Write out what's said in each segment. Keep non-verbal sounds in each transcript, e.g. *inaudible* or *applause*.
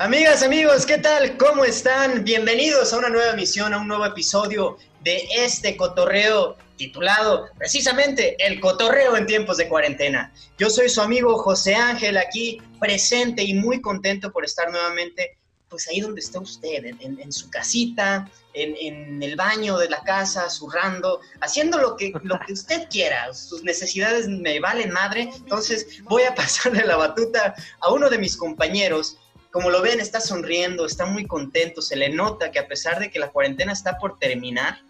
Amigas, amigos, ¿qué tal? ¿Cómo están? Bienvenidos a una nueva emisión, a un nuevo episodio de este cotorreo titulado precisamente El cotorreo en tiempos de cuarentena. Yo soy su amigo José Ángel aquí presente y muy contento por estar nuevamente pues ahí donde está usted, en, su casita, en, el baño de la casa, zurrando, haciendo lo que, lo que usted quiera. Sus necesidades me valen madre. Entonces voy a *laughs* pasarle la batuta a uno de mis compañeros como lo ven, está sonriendo, está muy contento, se le nota que a pesar de que la cuarentena está por terminar,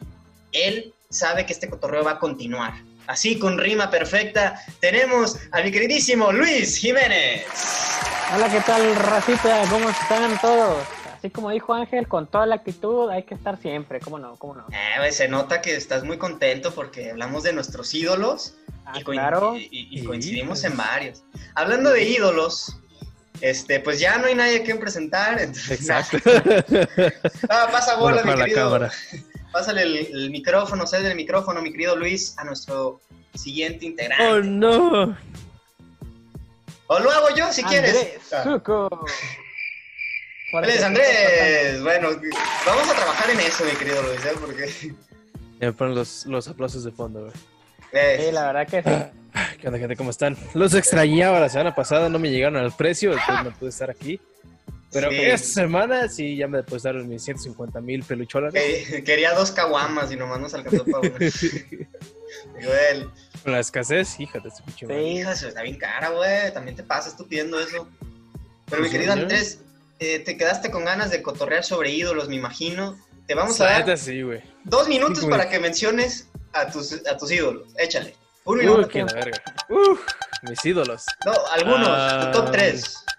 él sabe que este cotorreo va a continuar. Así, con rima perfecta, tenemos a mi queridísimo Luis Jiménez. Hola, ¿qué tal, racita? ¿Cómo están todos? Así como dijo Ángel, con toda la actitud hay que estar siempre, ¿cómo no? ¿Cómo no? Eh, se nota que estás muy contento porque hablamos de nuestros ídolos y, ah, y, coincidimos en varios. Hablando de ídolos, este, pues ya no hay nadie que presentar. *laughs* Exacto. *laughs* ah, pasa bola, mi querido. *laughs* Pásale el, micrófono, cede el micrófono, mi querido Luis, a nuestro siguiente integrante. Oh, no. O lo hago yo si quieres. Suco. Andrés, Andrés. Bueno, vamos a trabajar en eso, mi querido Luis, ¿eh? Porque. Me ponen los, los aplausos de fondo, güey. Sí, la verdad que sí. ¿Qué onda, gente? ¿Cómo están? Los extrañaba la semana pasada, no me llegaron al precio, entonces no pude estar aquí. Pero esta semana sí ya me depositaron mis 150 mil pelucholas. quería dos caguamas y nomás nos alcanzó para una. *laughs* Con la escasez, híjate, este Sí, hija, está bien cara, güey. También te pasa tú pidiendo eso. Pero mi querido Andrés, eh, te quedaste con ganas de cotorrear sobre ídolos, me imagino. Te vamos a dar sí, dos minutos para que menciones a tus, a tus ídolos. Échale. Uno y uno. verga. Uf, mis ídolos. No, algunos, tu top 3. Ah,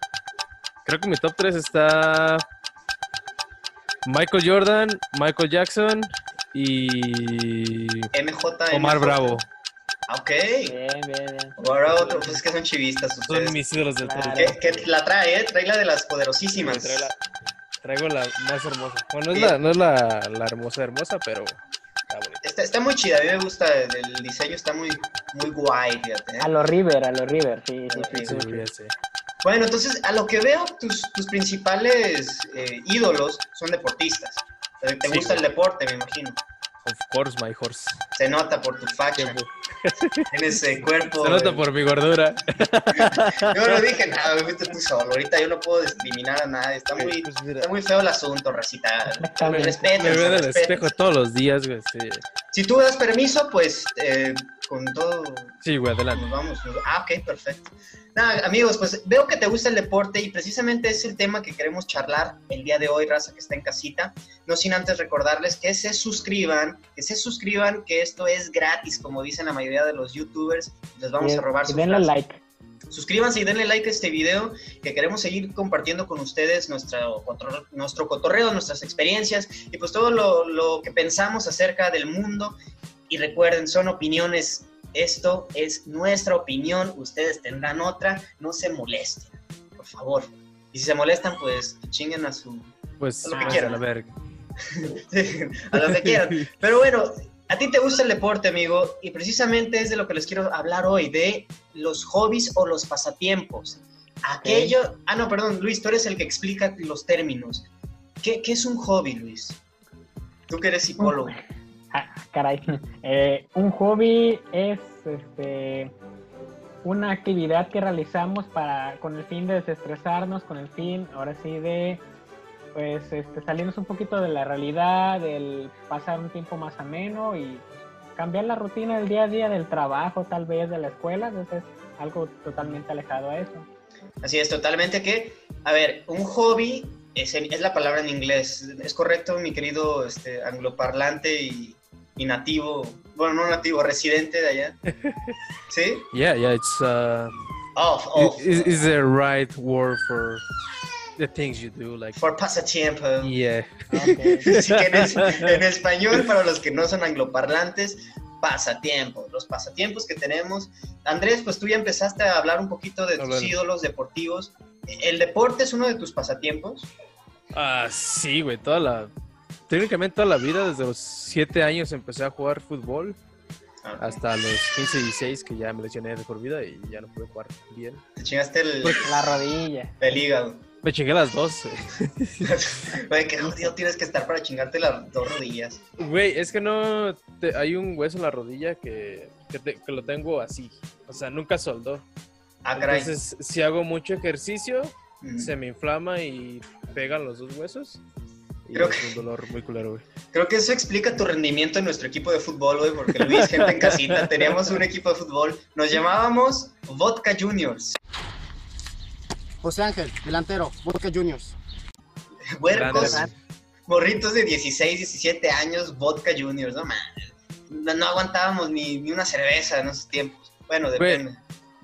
creo que mi top 3 está Michael Jordan, Michael Jackson y MJ Omar Bravo. Ah, ok. Bien, bien, bien. Ahora otro, pues es que son chivistas ustedes. Son mis ídolos del claro. Que, la trae, ¿eh? Trae la de las poderosísimas. traigo la más hermosa. Bueno, no es, la, no es la, la hermosa hermosa, pero Está, muy chida, a mí me gusta, el, diseño está muy, muy guay, fíjate. ¿eh? A los River, a los River, sí, sí, sí, Bueno, entonces, a lo que veo, tus, tus principales eh, ídolos son deportistas. Te gusta el deporte, me imagino. Of course, my horse. Se nota por tu facha. Tienes ese cuerpo. Se nota por mi gordura. yo no dije nada, me fuiste tú solo. Ahorita yo no puedo discriminar a nadie. Está muy, pues está muy feo el asunto, racita. Respeto. Me veo en el espejo todos los días, güey. Si tú das permiso, pues eh, con todo. Sí, güey, adelante. Nos vamos. Ah, ok, perfecto. Nada, amigos, pues veo que te gusta el deporte y precisamente es el tema que queremos charlar el día de hoy, raza que está en casita. No sin antes recordarles que se suscriban, que se suscriban, que esto es gratis, como dicen la mayoría de los youtubers. Les vamos a robar su denle like. Suscríbanse y denle like a este video, que queremos seguir compartiendo con ustedes nuestro, nuestro cotorreo, nuestras experiencias y pues todo lo, lo que pensamos acerca del mundo. Y recuerden, son opiniones esto es nuestra opinión, ustedes tendrán otra, no se molesten, por favor. Y si se molestan, pues chinguen a su... Pues a lo que quieran. A, ver. *laughs* a lo que quieran. Pero bueno, a ti te gusta el deporte, amigo, y precisamente es de lo que les quiero hablar hoy, de los hobbies o los pasatiempos. Aquello... Ah, no, perdón, Luis, tú eres el que explica los términos. ¿Qué, qué es un hobby, Luis? Tú que eres psicólogo. *laughs* Ah, caray. Eh, un hobby es este, una actividad que realizamos para, con el fin de desestresarnos, con el fin, ahora sí, de pues este, salirnos un poquito de la realidad, del pasar un tiempo más ameno y cambiar la rutina del día a día del trabajo, tal vez de la escuela, entonces algo totalmente alejado a eso. Así es, totalmente que, a ver, un hobby es, es la palabra en inglés, ¿es correcto, mi querido este, angloparlante y y nativo, bueno, no nativo, residente de allá. *laughs* ¿Sí? Yeah, yeah, it's uh off, off. Is, is the right word for the things you do like for pasatiempo. Yeah. Okay. que *laughs* en, español para los que no son angloparlantes, pasatiempos, los pasatiempos que tenemos. Andrés, pues tú ya empezaste a hablar un poquito de tus ídolos deportivos. ¿El deporte es uno de tus pasatiempos? Ah, sí, güey, toda la técnicamente toda la vida, desde los 7 años empecé a jugar fútbol. Hasta los 15, 16 que ya me lesioné de por vida y ya no pude jugar bien. Te chingaste el, la rodilla. El hígado. Me chingué las dos. *laughs* Güey, qué jodido tienes que estar para chingarte las dos rodillas. Güey, es que no. te- hay un hueso en la rodilla que, que, te- que lo tengo así. O sea, nunca soldó. Ah, caray. Entonces, si hago mucho ejercicio, se me inflama y pegan los dos huesos. Y Creo es un dolor muy culero, güey. Creo que eso explica tu rendimiento en nuestro equipo de fútbol, güey, porque Luis, gente en casita, *laughs* teníamos un equipo de fútbol, nos llamábamos Vodka Juniors. José Ángel, delantero, Boca Juniors. Huercos, Grande, morritos de 16, 17 años, Vodka Juniors, no mames. No, aguantábamos ni, ni una cerveza en esos tiempos. Bueno, depende.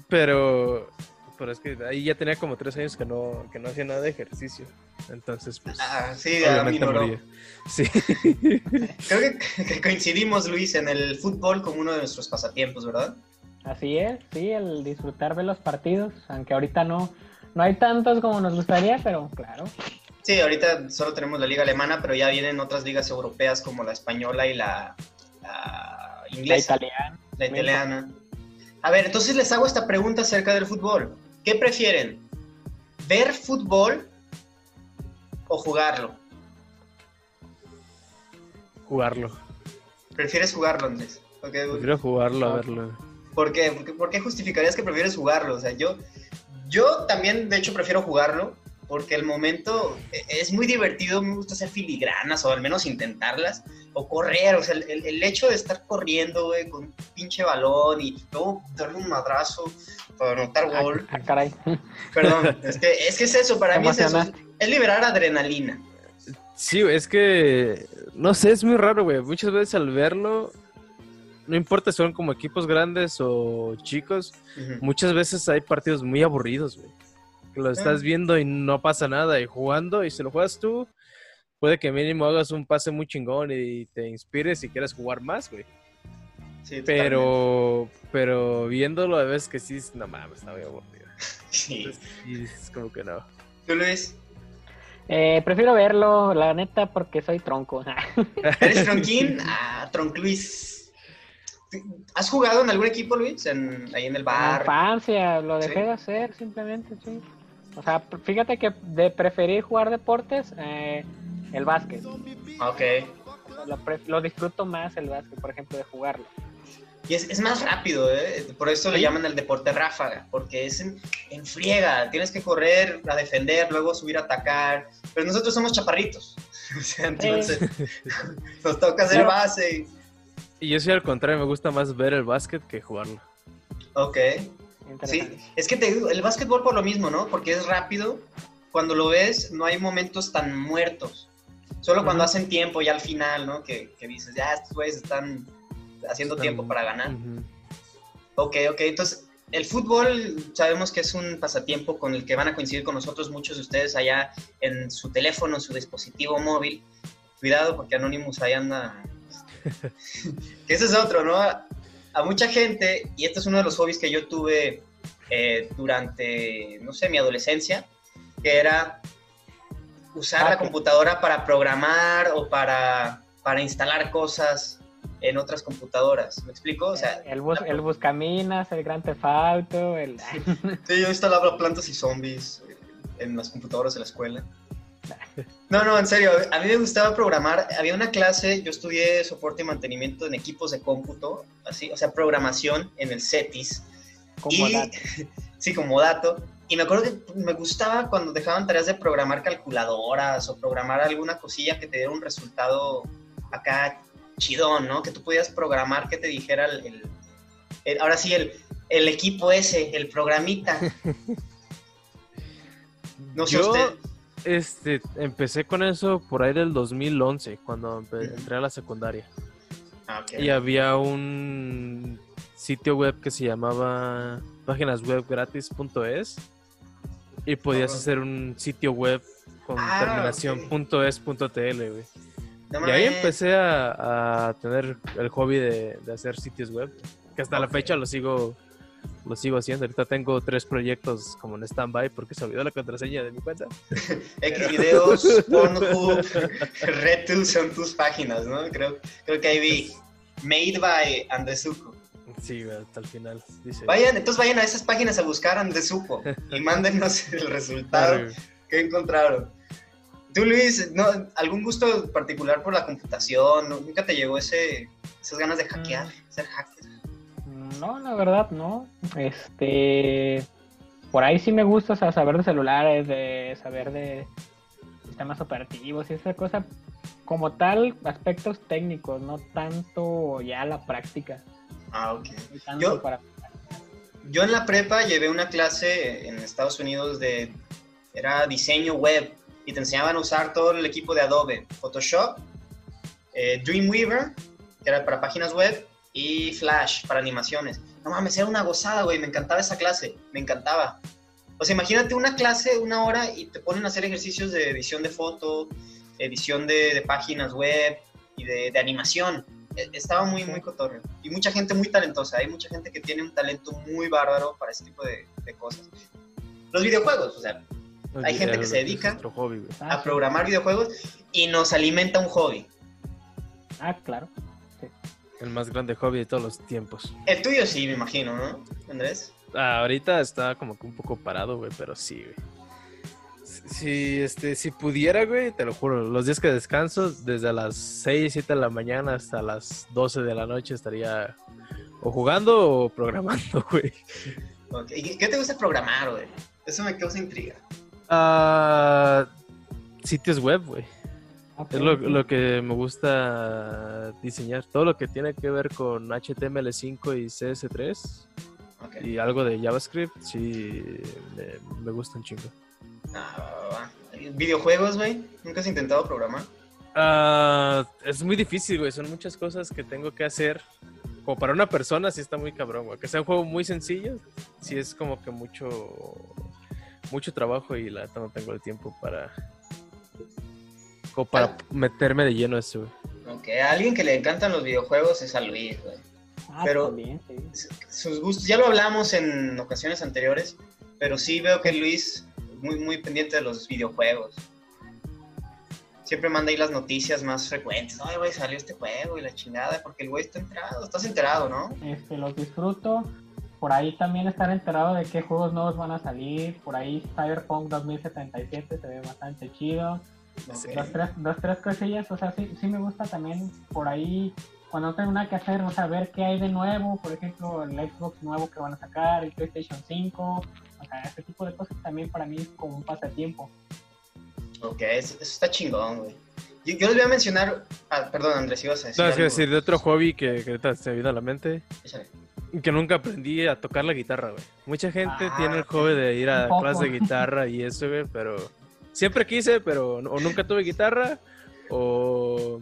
Pero, pero es que ahí ya tenía como tres años que no, que no hacía nada de ejercicio. Entonces, pues. Ah, sí, a mí obviamente no. Sí. *laughs* Creo que, que coincidimos, Luis, en el fútbol como uno de nuestros pasatiempos, ¿verdad? Así es, sí, el disfrutar de los partidos, aunque ahorita no, no hay tantos como nos gustaría, pero claro. Sí, ahorita solo tenemos la liga alemana, pero ya vienen otras ligas europeas como la española y la, la La inglesa. italiana. La italiana. A ver, entonces les hago esta pregunta acerca del fútbol. ¿Qué prefieren? ¿Ver fútbol o jugarlo? Jugarlo. ¿Prefieres jugarlo, Andrés? Ok, Prefiero jugarlo a verlo. ¿Por qué? ¿Por qué, por qué justificarías que prefieres jugarlo? O sea, yo, yo también, de hecho, prefiero jugarlo porque el momento e- es muy divertido, me gusta hacer filigranas o al menos intentarlas, o correr, o sea, el, el- hecho de estar corriendo, güey, con un pinche balón y luego darle un madrazo para anotar Ah, gol. ah, caray. Perdón, *laughs* es que, es que es eso, para mí es eso, es liberar adrenalina. Sí, es que. No sé, es muy raro, güey. Muchas veces al verlo. No importa si son como equipos grandes o chicos. Muchas veces hay partidos muy aburridos, güey. Que lo estás Ah. viendo y no pasa nada. Y jugando, y si lo juegas tú, puede que mínimo hagas un pase muy chingón y te inspires y quieras jugar más, güey. Sí. Pero, pero viéndolo a veces que sí, es- no mames, está muy aburrido. *laughs* Sí. Y es como que no. ¿Tú, Luis? Eh, prefiero verlo, la neta, porque soy tronco. *laughs* ¿Eres tronquín? Ah, Troncluis. ¿Has jugado en algún equipo, Luis? En- ahí en el En bar. infancia, lo dejé Sí. de hacer simplemente, sí. O sea, fíjate que de preferir jugar deportes, eh, el básquet. Ok. Lo, lo disfruto más el básquet, por ejemplo, de jugarlo. Y es, es más rápido, ¿eh? Por eso le llaman el deporte ráfaga, porque es en, en friega. Tienes que correr a defender, luego subir a atacar. Pero nosotros somos chaparritos. *laughs* O sea, entonces *laughs* nos toca hacer base. y- Y yo soy al contrario, me gusta más ver el básquet que jugarlo. Ok. Sí, es que te digo, el básquetbol por lo mismo, ¿no? Porque es rápido. Cuando lo ves, no hay momentos tan muertos. Solo cuando hacen tiempo ya al final, ¿no? Que, que dices, ya, estos güeyes están haciendo Están- tiempo para ganar. Ujú. Ok, ok. Entonces, el fútbol sabemos que es un pasatiempo con el que van a coincidir con nosotros muchos de ustedes allá en su teléfono, en su dispositivo móvil. Cuidado porque Anonymous ahí anda... que ese es otro, ¿no? A, a mucha gente, y este es uno de los hobbies que yo tuve eh, durante, no sé, mi adolescencia, que era usar la Hacker. computadora para programar o para, para instalar cosas en otras computadoras. ¿Me explico? O sea, el, bus, el Buscaminas, el Gran Tefauto, el... Sí, yo instalaba plantas y zombies en las computadoras de la escuela. No, no, en serio, a mí me gustaba programar. Había una clase, yo estudié soporte y mantenimiento en equipos de cómputo, así, o sea, programación en el CETIS. como y, dato. *laughs* sí, como dato. Y me acuerdo que me gustaba cuando dejaban tareas de programar calculadoras o programar alguna cosilla que te diera un resultado acá chidón, ¿no? Que tú podías programar que te dijera el, el- el- ahora sí, el, el equipo ese, el programita. *laughs* No sé Yo, usted. Este, empecé con eso por ahí del 2011, cuando entré a la secundaria. Ah, ok. Y había un sitio web que se llamaba páginaswebgratis.es y podías Ajá. hacer un sitio web con Ah, terminación ok. .es.tl, güey. No Y ahí empecé a, a tener el hobby de, de hacer sitios web, que hasta la fecha lo sigo lo sigo haciendo. Ahorita tengo tres proyectos como en stand-by porque se olvidó la contraseña de mi cuenta. *laughs* Xvideos, *laughs* Pornhub, RedTube son tus páginas, ¿no? Creo, creo que ahí vi. Made by Andesuko. Sí, hasta el final. Dice. Vayan, entonces vayan a esas páginas a buscar Andesuko y *laughs* mándenos el resultado. ¿Qué encontraron? Tú, Luis, ¿no, ¿algún gusto particular por la computación? ¿Nunca te llegó ese, esas ganas de hackear, Mm. ser hacker? No, la verdad, no. Este. Por ahí sí me gusta o sea, saber de celulares, de saber de sistemas operativos y esa cosa. Como tal, aspectos técnicos, no tanto ya la práctica. Ah, ok. no Yo- para- Yo en la prepa llevé una clase en Estados Unidos de, era diseño web y te enseñaban a usar todo el equipo de Adobe, Photoshop, eh, Dreamweaver, que era para páginas web, y Flash para animaciones. No mames, era una gozada, güey, me encantaba esa clase, me encantaba. O sea, imagínate una clase, una hora, y te ponen a hacer ejercicios de edición de foto, edición de, de páginas web y de, de animación. E- Estaba muy, muy cotorreo. Y mucha gente muy talentosa. Hay mucha gente que tiene un talento muy bárbaro para ese tipo de, de cosas. Los videojuegos, o sea, Hay gente que se dedica- hobby, a sí. programar videojuegos y nos alimenta un hobby. Ah, claro. El más grande hobby de todos los tiempos. El tuyo sí, me imagino, ¿no, Andrés? Ah, ahorita está como que un poco parado, güey, pero sí, güey. Si- Si, este, si pudiera, güey, te lo juro, los días que descanso, desde las 6, 7 de la mañana hasta las 12 de la noche estaría o jugando o *laughs* programando, güey. ¿y ¿Qué te gusta programar, güey? Eso me causa intriga. Ah, sitios web, güey. Ok, Es lo, sí. lo que me gusta diseñar. Todo lo que tiene que ver con HTML5 y CS3 Ok. y algo de JavaScript, sí, me, me gusta un chingo. Ah. ¿Videojuegos, güey? ¿Nunca has intentado programar? Ah, es muy difícil, güey. Son muchas cosas que tengo que hacer. Como para una persona, sí está muy cabrón, güey. Que sea un juego muy sencillo, sí es como que mucho, mucho trabajo y la neta no tengo el tiempo para, como para meterme de lleno a eso, güey. Ok, a alguien que le encantan los videojuegos es a Luis, güey. Ah, pero- también, sí. Sus gustos, ya lo hablamos en ocasiones anteriores, pero sí veo que Luis es muy, muy pendiente de los videojuegos. Siempre manda ahí las noticias más frecuentes. Ay, güey, salió este juego y la chingada, porque el güey está enterado. Estás enterado, ¿no? Este, los disfruto. Por ahí también estar enterado de qué juegos nuevos van a salir. Por ahí Cyberpunk 2077 se ve bastante chido. Ok. Dos, tres, dos, tres cosillas. O sea, sí, sí me gusta también por ahí cuando no tengo nada que hacer, o sea, ver qué hay de nuevo. Por ejemplo, el Xbox nuevo que van a sacar, el PlayStation 5. O sea, ese tipo de cosas también para mí es como un pasatiempo. Ok, eso, eso está chingón, güey. Yo, yo les voy a mencionar. Ah, perdón, Andrés, ibas a decir. No, es que algo? decir, de otro hobby que, que ahorita se me vino a la mente, Échale. que nunca aprendí a tocar la guitarra, güey. Mucha gente Ah, tiene el hobby de ir a clases de guitarra *laughs* y eso, güey, pero siempre quise, pero o nunca tuve guitarra o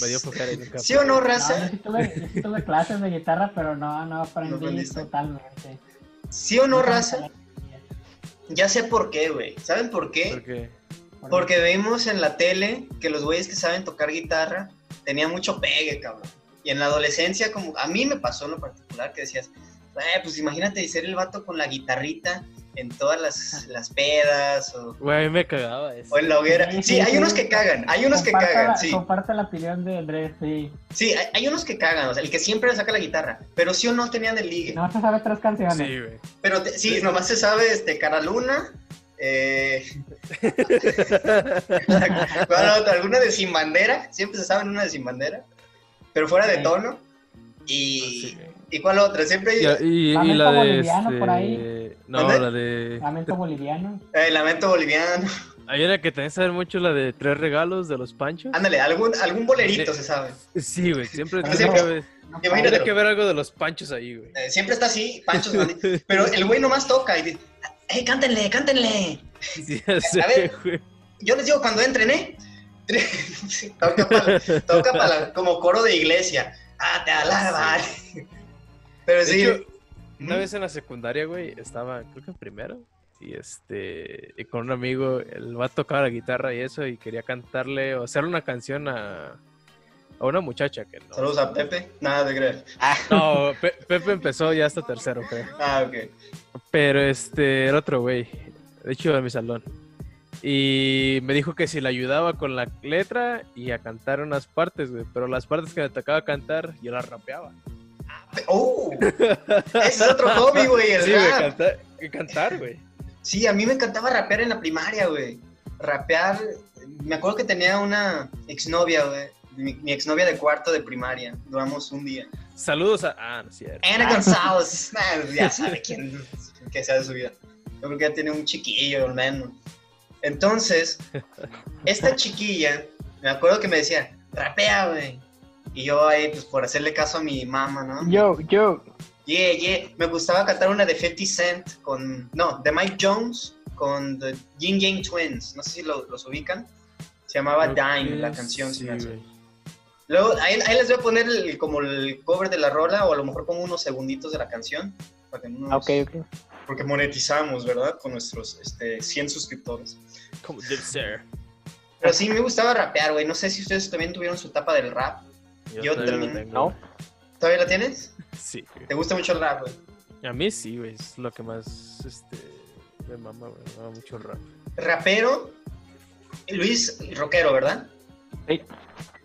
me dio flojera y nunca. *laughs* ¿Sí o no, No, yo raza? sí tuve, yo sí tuve clases de guitarra, pero no, no aprendí No totalmente. ¿Sí o no, raza? Ya sé por qué, güey. ¿Saben por qué? Porque Porque vemos en la tele que los güeyes que saben tocar guitarra tenían mucho pegue, cabrón. Y en la adolescencia, como a mí me pasó en lo particular, que decías, "Eh, pues imagínate ser el vato con la guitarrita en todas las, las pedas o, Güey, a mí me cagaba eso. o en la hoguera. Sí, Sí, sí, hay unos que cagan, hay unos que cagan, la- sí. Comparte la opinión de Andrés, sí. Sí, hay, hay unos que cagan, o sea, el que siempre le saca la guitarra, pero sí o no tenían el ligue. No se sabe tres canciones. Sí, güey. Pero te- sí, nomás se sabe este, Cara Luna. Eh... *laughs* ¿Alguna de Sin Bandera? Siempre se sabe una de Sin Bandera. Pero fuera de tono. Y, Sí, güey. ¿Y cuál otra? Siempre hay Y, y- la de. boliviano Este... por ahí. No, ¿Dónde? la de. Lamento boliviano. eh, Lamento Boliviano. Hay una que también sabe mucho la de tres regalos de los panchos. Ándale, algún, algún bolerito Sí. se sabe. Sí, güey, siempre tiene siempre- que, ver, Imagínate. tiene que ver algo de los panchos ahí, güey. Eh, siempre está así, Pancho Escondido. *laughs* Pero el güey nomás toca y dice, ¡eh, cántenle, cántenle! Sí, ya sé, A ver. güey. Yo les digo cuando entren, ¿eh? *laughs* toca para toca como coro de iglesia. Ah, te alaban. Pero De sí. hecho, Una vez en la secundaria, güey, estaba, creo que en primero, y este, y con un amigo, el va a tocar la guitarra y eso, y quería cantarle o hacerle una canción a, a una muchacha que no. Saludos a Pepe. Nada de creer. Ah, No, Pe- Pepe empezó ya hasta tercero, creo. ah, ok. Pero este, el otro güey, de hecho de mi salón. Y me dijo que si le ayudaba con la letra y a cantar unas partes, güey. Pero las partes que me tocaba cantar, yo las rapeaba. ¡Oh! Ese es otro hobby, *laughs* güey, el Sí, rap. cantar, güey. Sí, a mí me encantaba rapear en la primaria, güey. Rapear, me acuerdo que tenía una exnovia, güey. Mi, mi exnovia de cuarto de primaria. Duramos un día. Saludos a. Ah, no es cierto. Ana González. Nah, *laughs* ya sabe quién que sea de su vida. Yo creo que ya tiene un chiquillo, al menos. Entonces, esta chiquilla, me acuerdo que me decía, rapea, güey. Y yo ahí, pues por hacerle caso a mi mamá, ¿no? Yo, yo. Yeah, yeah. Me gustaba cantar una de 50 Cent con. No, de Mike Jones con The Yin Yang Twins. No sé si lo- los ubican. Se llamaba Creo Dime, la canción. sí. Luego, ahí, ahí les voy a poner el- como el cover de la rola, o a lo mejor pongo unos segunditos de la canción. Para que no nos- Ah, Ok, ok. Porque monetizamos, ¿verdad? Con nuestros este, 100 suscriptores. Como ser. Pero sí, me gustaba rapear, güey. No sé si ustedes también tuvieron su etapa del rap. Yo todavía lo también. tengo, No. ¿Todavía la tienes? *laughs* Sí, güey. ¿Te gusta mucho el rap, güey? A mí sí, güey. Es lo que más. Este. Me mama, güey. Me mama mucho el rap. Rapero, Luis, rockero, ¿verdad? Sí.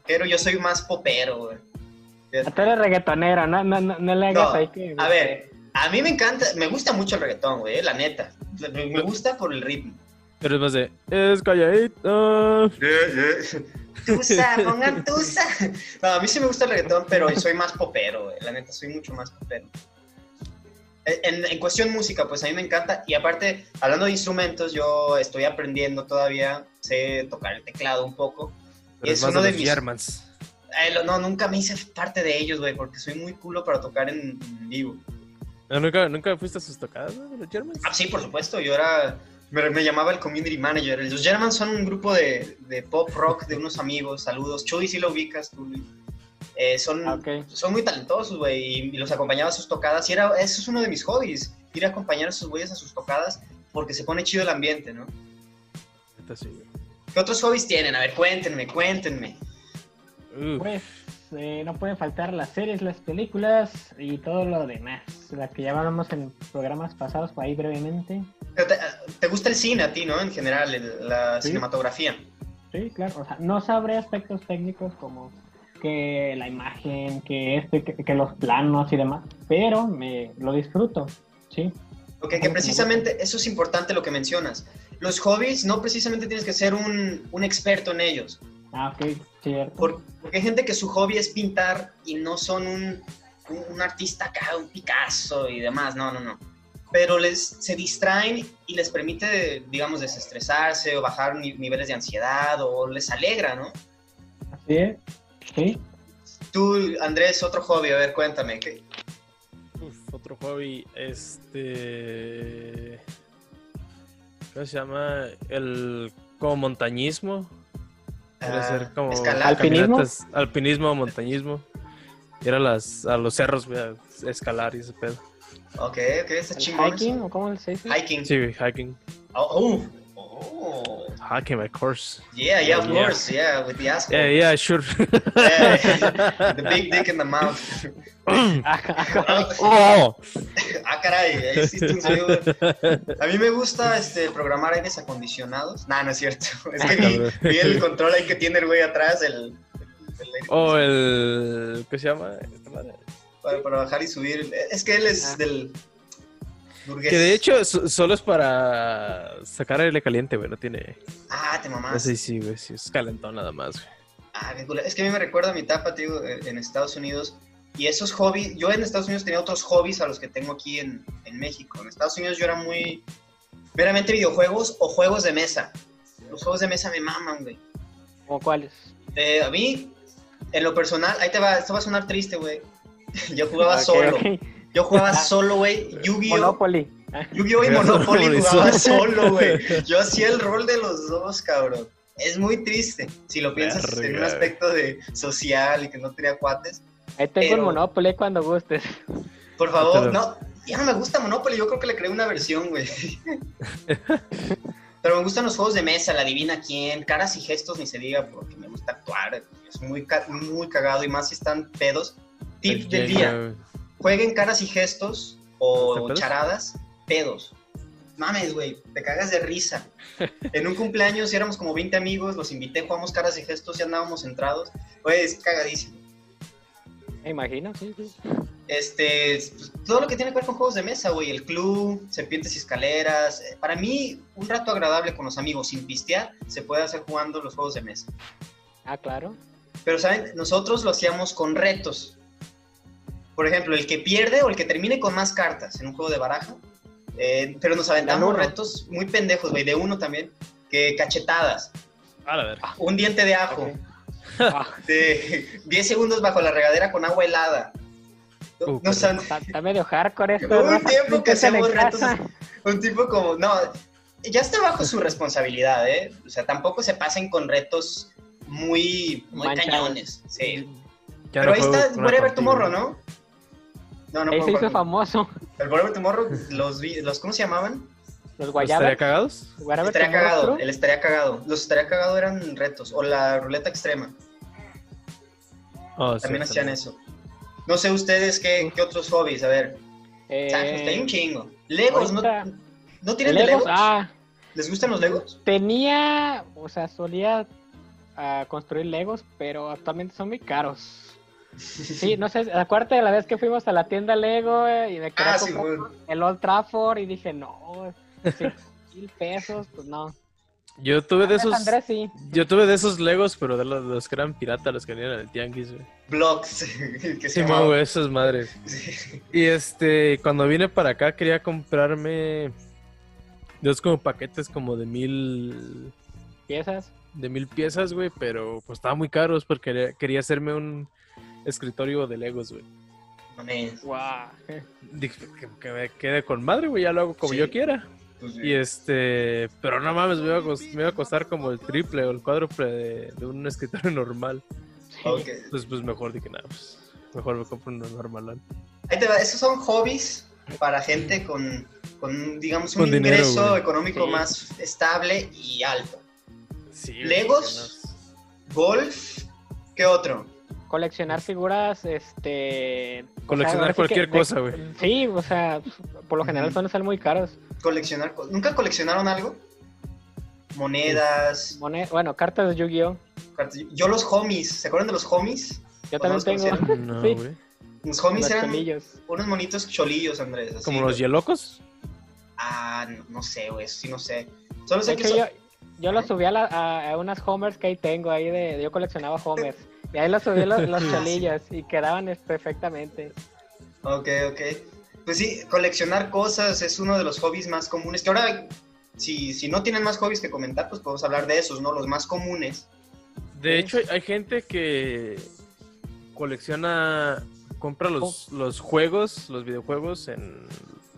Pero yo soy más popero, güey. Tú eres reggaetonero, no, no, no, no le hagas No, ahí que... A ver, a mí me encanta, me gusta mucho el reggaetón, güey, la neta. Me gusta por el ritmo. Pero es más de. Es calladito. *laughs* Tusa, *laughs* pongan tusa. No, a mí sí me gusta el reggaetón, pero soy más popero, güey. La neta, soy mucho más popero. En, en cuestión música, pues a mí me encanta. Y aparte, hablando de instrumentos, yo estoy aprendiendo todavía. Sé tocar el teclado un poco. Pero Es es más uno de mis- Germans. Eh, lo- no, nunca me hice parte de ellos, güey, porque soy muy culo para tocar en, en vivo. ¿No, ¿Nunca, ¿Nunca fuiste a sus tocadas, güey, los Germans? Ah, sí, por supuesto, yo era... Me, me llamaba el community manager. Los Germans son un grupo de, de pop rock de unos amigos. Saludos. Chuy, si lo ubicas tú, Luis. Eh, son, Ah, son muy talentosos, güey, y, y los acompañaba a sus tocadas. Y era, eso es uno de mis hobbies, ir a acompañar a esos güeyes a sus tocadas, porque se pone chido el ambiente, ¿no? Sí, güey. ¿Qué otros hobbies tienen? A ver, cuéntenme, cuéntenme. Uf, Pues eh, no pueden faltar las series, las películas y todo lo demás. Las que ya hablamos en programas pasados por ahí brevemente. Pero te, te gusta el cine a ti, ¿no? En general, el- la Sí. cinematografía. Sí, claro. O sea, no sabré aspectos técnicos como que la imagen, que este, que, que los planos y demás, pero me lo disfruto. Sí. Ok, que precisamente eso es importante lo que mencionas. Los hobbies no precisamente tienes que ser un, un experto en ellos. Ah, ok, cierto. Por- Porque hay gente que su hobby es pintar y no son un, un- un artista acá, un Picasso y demás. No, no, no. Pero les, se distraen y les permite, digamos, desestresarse o bajar ni- niveles de ansiedad o les alegra, ¿no? Así es. Sí. Tú, Andrés, otro hobby, a ver, cuéntame. ¿qué? uf, otro hobby, este... ¿Cómo se llama? El como montañismo. Puede Ah, ser como escalar. ¿Alpinismo? alpinismo, montañismo. Ir a, las, a los cerros, güey, a escalar y ese pedo. Ok, ok, está ¿El chingón. hiking eso. o cómo se dice? Hiking. Sí, hiking. Oh, oh, oh. Hiking, of course. Yeah, yeah, of Yeah. course, yeah, with the asshole. Yeah, yeah, sure. Yeah, *laughs* the big dick in the mouth. oh, *laughs* ah, caray, ahí sí estoy *laughs* seguro. A mí me gusta este, programar aires acondicionados. Nah, no es cierto. Es que vi, vi el control ahí que tiene el güey atrás, el, el- el aire oh, el... ¿Qué se llama? Esta madre. Para, para bajar y subir. Es que él es Ah. del burgués. Que de hecho so- solo es para sacar aire caliente, güey, no tiene... Ah, te mamás. Sí, sí, güey, sí, es calentón nada más, güey. Ah, qué cool. Es que a mí me recuerda a mi etapa, tío, en Estados Unidos. Y esos hobbies, yo en Estados Unidos tenía otros hobbies a los que tengo aquí en, en México. En Estados Unidos yo era muy meramente videojuegos o juegos de mesa. Los juegos de mesa me maman, güey. ¿Cómo cuáles? Eh, a mí, en lo personal, ahí te va, esto va a sonar triste, güey. *laughs* Yo jugaba Ok, solo. ok. Yo jugaba *laughs* solo, güey. Yu-Gi-Oh! Monopoly. Yu-Gi-Oh! y Monopoly jugaba *laughs* solo. güey. Yo hacía el rol de los dos, cabrón. Es muy triste si lo piensas en un aspecto de social y que no tenía cuates. Ahí tengo el Monopoly cuando gustes. Por favor, no. Ya no me gusta Monopoly, yo creo que le creé una versión, güey. Pero me gustan los juegos de mesa, la adivina quién, caras y gestos ni se diga, porque me gusta actuar. Es muy, muy cagado y más si están pedos. Tip del día. Jueguen caras y gestos ¿De o charadas, pedos. Mames, güey, te cagas de risa. *laughs* En un cumpleaños éramos como 20 amigos, los invité, jugamos caras y gestos y andábamos centrados. Güey, es cagadísimo. Me imagino, sí, sí. Este, pues, todo lo que tiene que ver con juegos de mesa, güey, el club, serpientes y escaleras. Eh, Para mí, un rato agradable con los amigos sin pistear se puede hacer jugando los juegos de mesa. Ah, claro. Pero, ¿saben? Nosotros lo hacíamos con retos. Por ejemplo, el que pierde o el que termine con más cartas en un juego de baraja. eh, pero nos aventamos retos muy pendejos, güey, de uno también, que cachetadas, A la verga. un diente de ajo, Ok. Ah, *laughs* de 10 segundos bajo la regadera con agua helada. No, Uh, no está, está medio hardcore esto. Un Rafa, tiempo que en retos, un tipo como, no, ya está bajo su responsabilidad, ¿eh? O sea, tampoco se pasen con retos muy, muy cañones. Sí. Ya Pero no ahí está Whatever. Tomorrow, ¿no? No, no Ahí se hizo famoso. El Whatever Tomorrow, los, vi- los, ¿cómo se llamaban? Los ¿Estaría guayabas. cagados? Whatever estaría cagado, el estaría cagado. Los estaría cagado eran retos. O la ruleta extrema, Oh, sí, también hacían eso. No sé ustedes qué, qué otros hobbies, a ver. Eh, Sánchez, hay un chingo. Legos, ¿no, ahorita- ¿no tienen de Legos, Legos? ah, ¿Les gustan los Legos? tenía, o sea, solía ah, construir Legos, pero actualmente son muy caros. Sí, no sé, acuérdate de la vez que fuimos a la tienda Lego eh, y me quería Ah, sí, el Old Trafford y dije, no, mil pesos, pues no. Yo tuve de esos. Andrés sí. Yo tuve de esos Legos, pero de los, los que eran piratas, los que venían en el tianguis, güey. Blocks. *laughs* que se Sí, güey, esas madres. Sí. Y este, cuando vine para acá quería comprarme dos como paquetes como de mil piezas. de mil piezas, güey, pero pues estaban muy caros porque quería, quería hacerme un escritorio de Legos, güey. Dije que, que me quede con madre, güey, ya lo hago como Sí. yo quiera. pues, Y este, pero no mames, me iba, a cos- me iba a costar como el triple o el cuádruple de, de un escritorio *laughs* normal. ok. Pues, pues mejor dije, nada, pues mejor me compro uno normal. Ahí te va, esos son hobbies para gente con, con digamos, un Con ingreso económico Sí. más estable y alto. Sí, ¿Legos? Golf, ¿qué otro? Coleccionar figuras, este... o sea, Coleccionar que cualquier cosa, güey. Sí, o sea, por lo general suelen ser muy caros. Coleccionar, co- ¿nunca coleccionaron algo? Monedas, Mone- bueno, cartas de Yu-Gi-Oh! yo los homies, ¿se acuerdan de los homies? Yo ¿O también tengo. No, Sí. Los homies Los eran unos monitos cholillos, Andrés. así, Como los güey. hielocos. Ah, no, no sé, güey, sí no sé. Solo De sé que hecho, son- yo, yo los subí a, la- a- a unas homers que ahí tengo, ahí de, yo coleccionaba homers. Y ahí los subí Ah, *laughs* sí. cholillos y quedaban perfectamente. Ok, ok. Pues sí, coleccionar cosas es uno de los hobbies más comunes. Que ahora, si, si no tienen más hobbies que comentar, pues podemos hablar de esos, ¿no? Los más comunes. De Sí. hecho, hay- hay gente que colecciona, compra los, los juegos, los videojuegos en,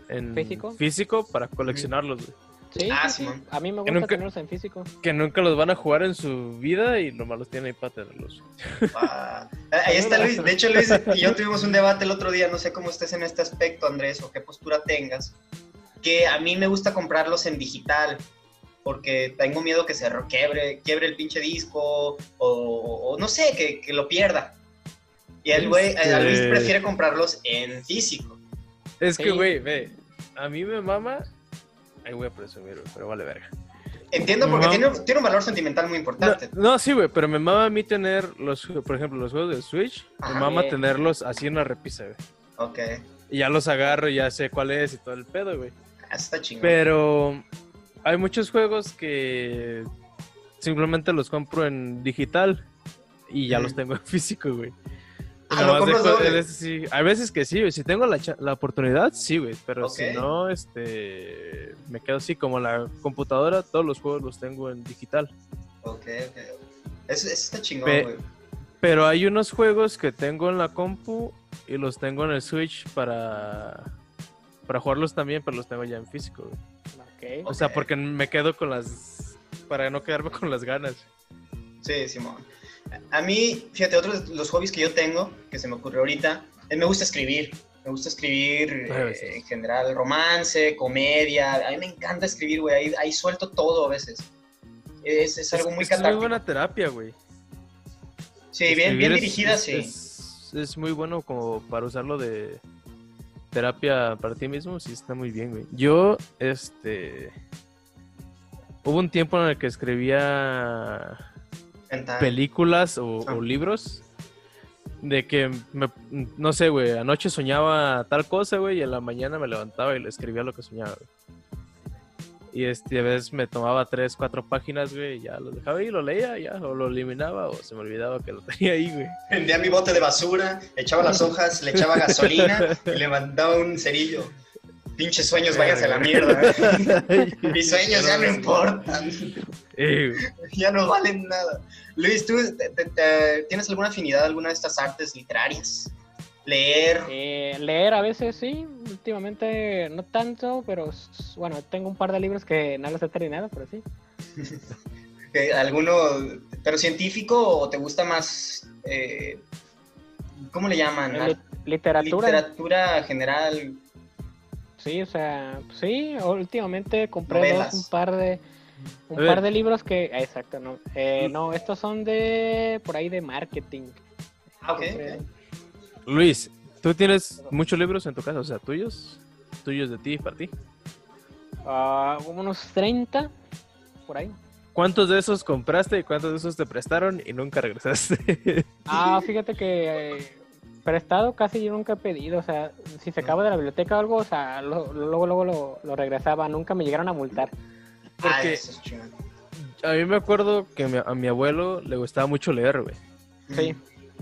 en ¿Físico? físico para coleccionarlos, güey. Sí, Ah, sí, sí. A mí me gusta nunca- tenerlos en físico. Que nunca los van a jugar en su vida y nomás los tienen ahí para tenerlos. Ah, ahí está Luis. De hecho, Luis *laughs* y yo tuvimos un debate el otro día. No sé cómo estés en este aspecto, Andrés, o qué postura tengas. Que a mí me gusta comprarlos en digital. Porque tengo miedo que se quiebre, quiebre el pinche disco. O, o no sé, que, que lo pierda. Y el güey, a Luis Este- prefiere comprarlos en físico. Es que, Sí. güey, ve, a mí me mama... Ahí voy a presumir, güey, pero vale verga. Entiendo porque tiene, tiene un valor sentimental muy importante. no, sí, güey, pero me mama a mí tener los, por ejemplo, los juegos de Switch. Ajá. me mama Bien. tenerlos así en la repisa, güey. Ok, Y ya los agarro y ya sé cuál es y todo el pedo, güey. Ah, está chingón. Pero hay muchos juegos que simplemente los compro en digital y ya los tengo en *laughs* físico, güey. Y Ah, ¿lo nomás compras dejo- doble? es- sí, Hay veces que sí, güey. Si tengo la, cha- la oportunidad, sí, güey. Pero si no, este. Me quedo así como la computadora, todos los juegos los tengo en digital. Ok, ok. Eso, eso está chingón, Pe- güey. Pero hay unos juegos que tengo en la compu y los tengo en el Switch para. Para jugarlos también, pero los tengo ya en físico, güey. Ok. O sea, porque me quedo con las. Para no quedarme con las ganas. Sí, Simón. A mí, fíjate, otros de los hobbies que yo tengo, que se me ocurrió ahorita, es me gusta escribir. Me gusta escribir A eh, en general, romance, comedia. A mí me encanta escribir, güey. Ahí, ahí suelto todo a veces. Es, es algo muy es, es muy catártico. buena terapia, güey. Sí, bien, Escribir bien dirigida, es, sí. Es, es muy bueno como para usarlo de terapia para ti mismo, sí está muy bien, güey. Yo, este... Hubo un tiempo en el que escribía. Películas o, Ah. o libros De que, me- no sé, güey, anoche soñaba tal cosa, güey, y en la mañana me levantaba y le escribía lo que soñaba, güey. Y este, a veces me tomaba tres, cuatro páginas, güey, y ya lo dejaba ahí, lo leía, ya, o lo eliminaba, o se me olvidaba que lo *laughs* tenía ahí, güey. Vendía mi bote de basura, echaba las hojas, le echaba gasolina *laughs* y le mandaba un cerillo. Pinches sueños, váyanse a la mierda. *laughs* Mis sueños ya no importan, Eh, ya no valen nada. Luis, ¿tú te- te- te- tienes alguna afinidad a alguna de estas artes literarias? Leer, Eh, leer a veces sí, últimamente no tanto, pero bueno, tengo un par de libros que no los he terminado, pero sí. *laughs* eh, alguno, pero científico o te gusta más, eh, ¿cómo le llaman? Li- literatura. Literatura general. Sí, o sea, sí, últimamente compré dos, un par de un par de libros que, ah, exacto, no, eh, no, estos son de por ahí de marketing. Ah, ok, Compré- ok. Luis, ¿tú tienes muchos libros en tu casa? O sea, tuyos, tuyos de ti, para ti. Ah, unos 30 por ahí. ¿Cuántos de esos compraste y cuántos de esos te prestaron y nunca regresaste? Ah, *laughs* fíjate que eh, prestado casi yo nunca he pedido, o sea, si se acaba de la biblioteca o algo, o sea, luego luego lo, lo regresaba, nunca me llegaron a multar. Ah, Porque- a mí me acuerdo que mi- a mi abuelo le gustaba mucho leer, güey. Sí.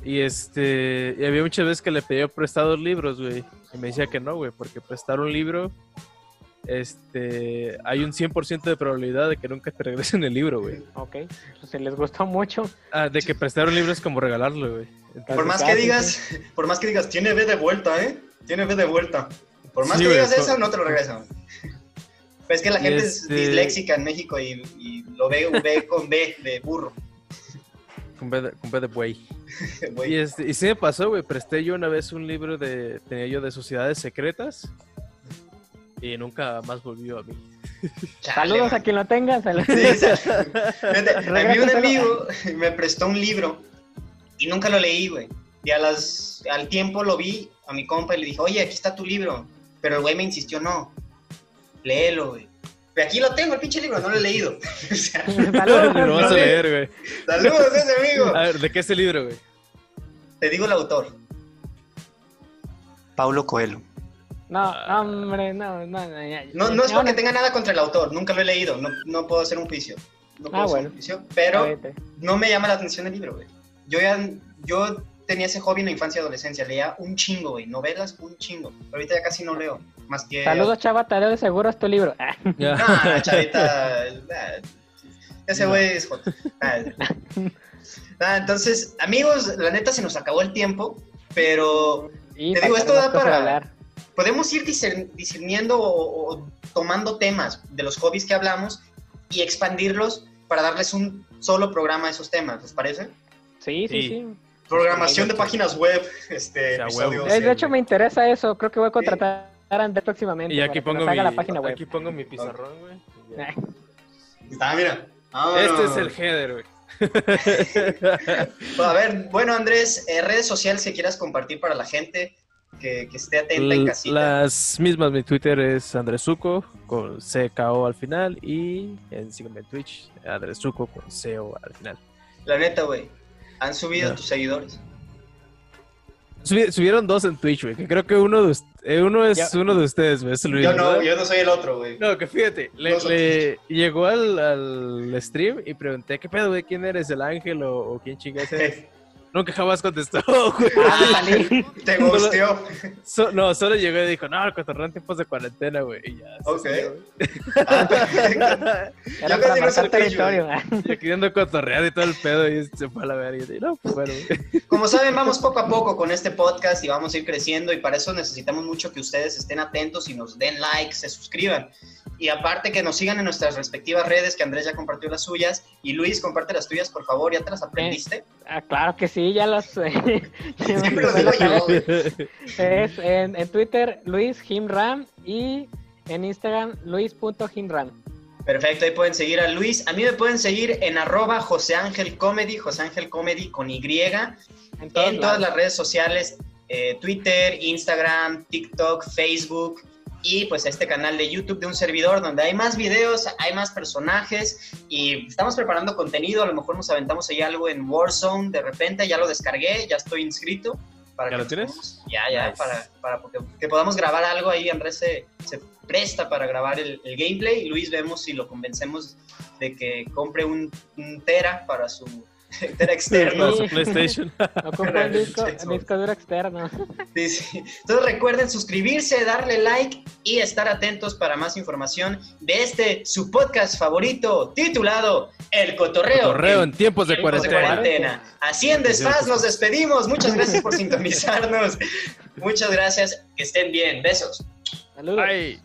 Y este, y había muchas veces que le pedía prestados libros, güey. Y me decía que no, güey, porque prestar un libro, este, hay un 100% de probabilidad de que nunca te regresen el libro, güey. Ok, pues si les gustó mucho. Ah, de que prestar un libro es como regalarlo, güey. Por más que digas, por más que digas, tiene B de vuelta, ¿eh? Tiene B de vuelta. Por más Sí, que güey, digas por- eso, no te lo regresan. Pues es que la Y gente este- es disléxica en México y, y lo ve, ve con B de burro. Con B de, con B de buey. *laughs* güey. Y, este, y sí me pasó, güey. Presté yo una vez un libro de, tenía yo de sociedades secretas. Y nunca más volvió a mí. Chale, Saludos a quien lo tenga. saludos. Sí, o sea, fíjate, *laughs* a mí un amigo me prestó un libro y nunca lo leí, güey. Y a las, al tiempo lo vi a mi compa y le dije, oye, aquí está tu libro. Pero el güey me insistió, no, léelo, güey. Pero aquí lo tengo, el pinche libro, no lo he leído. *laughs* o sea, *laughs* Saludos. lo vas a leer, güey. saludos a ese amigo. A ver, ¿de qué es el libro, güey? Te digo el autor. Paulo Coelho. No, no, hombre, no, no, no, ya- No, no es porque no. tenga nada contra el autor, nunca lo he leído, no, no puedo hacer un juicio. No puedo Ah, hacer bueno. un juicio, pero no me llama la atención el libro, güey. Yo ya, yo tenía ese hobby en la infancia y adolescencia, leía un chingo, güey, novelas, un chingo. Pero ahorita ya casi no leo, más que... Saludos, chava, Tadeo, de seguro es tu libro. Ah. No, chavita, ah, *laughs* ese güey es. Ah, ah, entonces, amigos, la neta se nos acabó el tiempo, pero Te digo, esto da para- hablar. Podemos ir discer- discerniendo o, o tomando temas de los hobbies que hablamos y expandirlos para darles un solo programa a esos temas, ¿les parece? Sí, sí, Sí. sí. Programación de páginas web, este, O sea. Eh, de hecho, me interesa eso. Creo que voy a contratar a Andrés próximamente. Y aquí pongo, mi, haga la página web. aquí pongo mi pizarrón, güey. Ah, mira. Este es el header, güey. *laughs* A ver, bueno, Andrés, eh, redes sociales que quieras compartir para la gente que, que esté atenta en casita. Las mismas, mi Twitter es Andresuco con CKO al final y en, sígueme en Twitch, Andresuco con CO al final. La neta, güey. Han subido Ya. tus seguidores. Subi- subieron dos en Twitch, güey, que creo que uno, de, eh, uno es Ya. uno de ustedes, güey, Luis, Yo no, ¿verdad? yo no soy el otro, güey. No, que fíjate, No le- llegó al, al stream y pregunté, ¿qué pedo, güey? ¿Quién eres, el ángel o, o quién chingas *laughs* eres? Nunca jamás contestó, *laughs* güey. Ah. Te gusteó. So- no, solo llegó y dijo, no, el cotorreo en tiempos de cuarentena, güey. Y ya. Ok. Ah, *laughs* Yo para marcar territorio. Ya queriendo cotorrear y todo el pedo y se fue a la verga. Y dije, no, pues bueno, güey. *laughs* Como saben, vamos poco a poco con este podcast y vamos a ir creciendo y para eso necesitamos mucho que ustedes estén atentos y nos den like, se suscriban. Y aparte que nos sigan en nuestras respectivas redes, que Andrés ya compartió las suyas. Y Luis, comparte las tuyas, por favor, ¿ya te las aprendiste? Ah, claro que sí, ya los. eh, Siempre lo digo yo, güey. es en, en Twitter Luis Himram y en Instagram Luis.himram. Perfecto, ahí pueden seguir a Luis. A mí me pueden seguir en arroba José Ángel Comedy, José Ángel Comedy con Y, En, todas lados. las redes sociales, eh, Twitter, Instagram, TikTok, Facebook. Y pues este canal de YouTube de un servidor donde hay más videos, hay más personajes y estamos preparando contenido, a lo mejor nos aventamos ahí algo en Warzone de repente, ya lo descargué, ya estoy inscrito. Para ¿Ya que lo tienes? podamos- Ya, ya, Nice. para, para porque- que podamos grabar algo ahí, Andrés se, se presta para grabar el, el gameplay y Luis vemos si lo convencemos de que compre un, un Tera para su Tera externo. Sí. PlayStation. *laughs* Ocupa un disco, Xbox. disco duro externo. *laughs* Sí, sí. Entonces recuerden suscribirse, darle like y estar atentos para más información de este su podcast favorito titulado El Cotorreo. Correo en tiempos de tiempos de cuarentena. cuarentena. Así en desfaz nos despedimos. Muchas gracias por sintonizarnos. Muchas gracias. Que estén bien. Besos. Saludos. Ay.